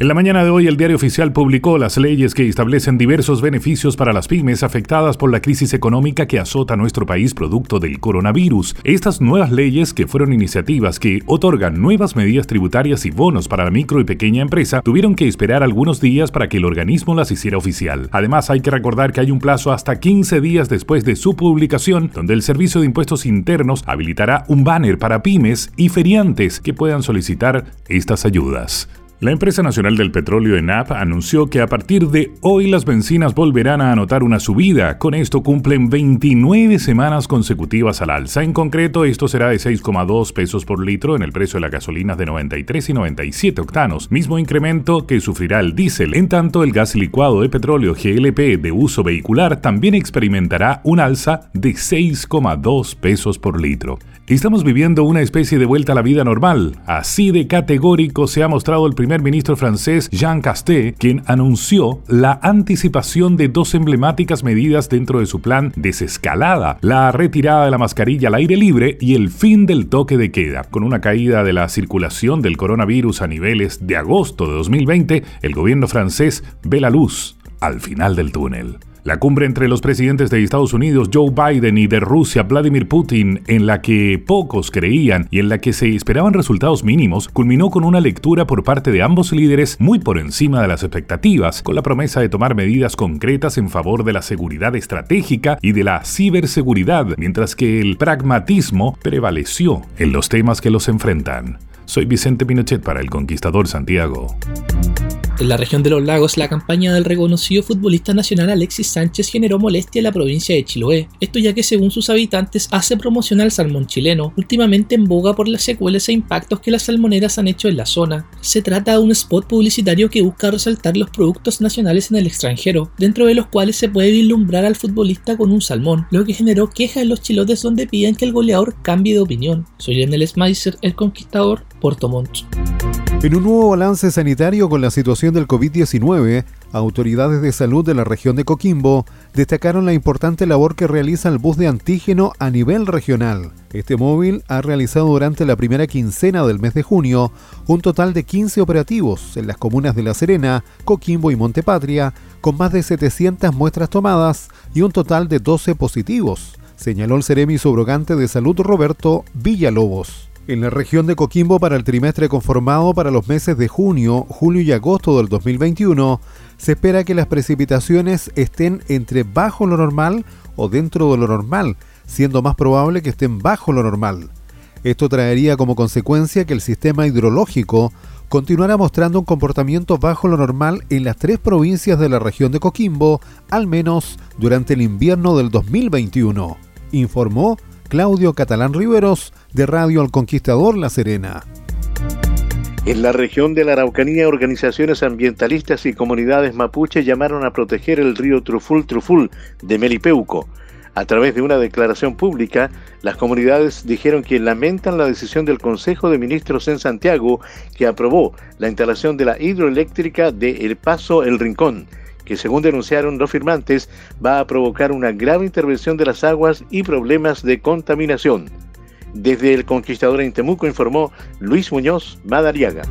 En la mañana de hoy el diario oficial publicó las leyes que establecen diversos beneficios para las pymes afectadas por la crisis económica que azota nuestro país producto del coronavirus. Estas nuevas leyes, que fueron iniciativas que otorgan nuevas medidas tributarias y bonos para la micro y pequeña empresa, tuvieron que esperar algunos días para que el organismo las hiciera oficial. Además, hay que recordar que hay un plazo hasta 15 días después de su publicación, donde el Servicio de Impuestos Internos habilitará un banner para pymes y feriantes que puedan solicitar estas ayudas. La empresa nacional del petróleo ENAP anunció que a partir de hoy las bencinas volverán a anotar una subida. Con esto cumplen 29 semanas consecutivas al alza. En concreto, esto será de 6,2 pesos por litro en el precio de la gasolina de 93 y 97 octanos, mismo incremento que sufrirá el diésel. En tanto, el gas licuado de petróleo GLP de uso vehicular también experimentará un alza de 6,2 pesos por litro. Estamos viviendo una especie de vuelta a la vida normal. Así de categórico se ha mostrado el primer ministro francés Jean Castex, quien anunció la anticipación de dos emblemáticas medidas dentro de su plan desescalada, la retirada de la mascarilla al aire libre y el fin del toque de queda. Con una caída de la circulación del coronavirus a niveles de agosto de 2020, el gobierno francés ve la luz al final del túnel. La cumbre entre los presidentes de Estados Unidos Joe Biden y de Rusia Vladimir Putin, en la que pocos creían y en la que se esperaban resultados mínimos, culminó con una lectura por parte de ambos líderes muy por encima de las expectativas, con la promesa de tomar medidas concretas en favor de la seguridad estratégica y de la ciberseguridad, mientras que el pragmatismo prevaleció en los temas que los enfrentan. Soy Vicente Pinochet para El Conquistador Santiago. En la región de los lagos, la campaña del reconocido futbolista nacional Alexis Sánchez generó molestia en la provincia de Chiloé. Esto ya que según sus habitantes hace promoción al salmón chileno, últimamente en boga por las secuelas e impactos que las salmoneras han hecho en la zona. Se trata de un spot publicitario que busca resaltar los productos nacionales en el extranjero, dentro de los cuales se puede vislumbrar al futbolista con un salmón, lo que generó quejas en los chilotes donde piden que el goleador cambie de opinión. Soy Enel Smeiser, el conquistador, Puerto Montt. En un nuevo balance sanitario con la situación del COVID-19, autoridades de salud de la región de Coquimbo destacaron la importante labor que realiza el bus de antígeno a nivel regional. Este móvil ha realizado durante la primera quincena del mes de junio un total de 15 operativos en las comunas de La Serena, Coquimbo y Montepatria, con más de 700 muestras tomadas y un total de 12 positivos, señaló el seremi subrogante de salud Roberto Villalobos. En la región de Coquimbo para el trimestre conformado para los meses de junio, julio y agosto del 2021, se espera que las precipitaciones estén entre bajo lo normal o dentro de lo normal, siendo más probable que estén bajo lo normal. Esto traería como consecuencia que el sistema hidrológico continuará mostrando un comportamiento bajo lo normal en las tres provincias de la región de Coquimbo, al menos durante el invierno del 2021, informó Claudio Catalán Riveros de Radio El Conquistador La Serena. En la región de la Araucanía, organizaciones ambientalistas y comunidades mapuche llamaron a proteger el río Truful Truful de Melipeuco. A través de una declaración pública, las comunidades dijeron que lamentan la decisión del Consejo de Ministros en Santiago que aprobó la instalación de la hidroeléctrica de El Paso El Rincón que según denunciaron los firmantes va a provocar una grave intervención de las aguas y problemas de contaminación. Desde el Conquistador en Temuco informó Luis Muñoz Madariaga.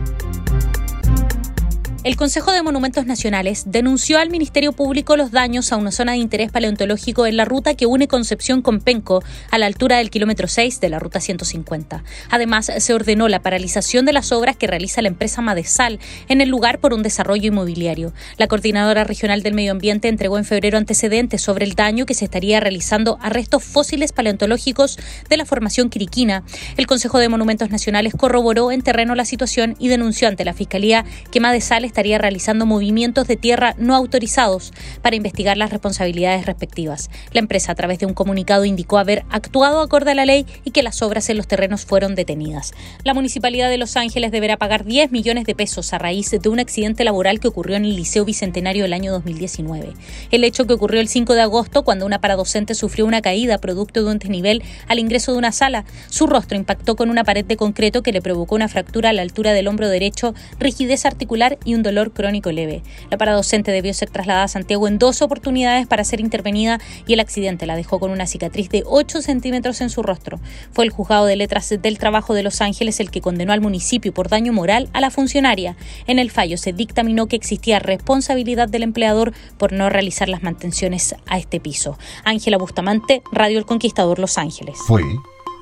El Consejo de Monumentos Nacionales denunció al Ministerio Público los daños a una zona de interés paleontológico en la ruta que une Concepción con Penco, a la altura del kilómetro 6 de la ruta 150. Además, se ordenó la paralización de las obras que realiza la empresa Madesal en el lugar por un desarrollo inmobiliario. La Coordinadora Regional del Medio Ambiente entregó en febrero antecedentes sobre el daño que se estaría realizando a restos fósiles paleontológicos de la formación quiriquina. El Consejo de Monumentos Nacionales corroboró en terreno la situación y denunció ante la Fiscalía que Madesal estaría realizando movimientos de tierra no autorizados para investigar las responsabilidades respectivas. La empresa, a través de un comunicado, indicó haber actuado acorde a la ley y que las obras en los terrenos fueron detenidas. La Municipalidad de Los Ángeles deberá pagar 10 millones de pesos a raíz de un accidente laboral que ocurrió en el Liceo Bicentenario el año 2019. El hecho que ocurrió el 5 de agosto, cuando una paradocente sufrió una caída producto de un desnivel al ingreso de una sala, su rostro impactó con una pared de concreto que le provocó una fractura a la altura del hombro derecho, rigidez articular y un dolor crónico leve. La paradocente debió ser trasladada a Santiago en dos oportunidades para ser intervenida y el accidente la dejó con una cicatriz de 8 centímetros en su rostro. Fue el juzgado de letras del trabajo de Los Ángeles el que condenó al municipio por daño moral a la funcionaria. En el fallo se dictaminó que existía responsabilidad del empleador por no realizar las mantenciones a este piso. Ángela Bustamante, Radio El Conquistador Los Ángeles. Fue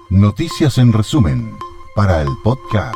Noticias en resumen para el podcast.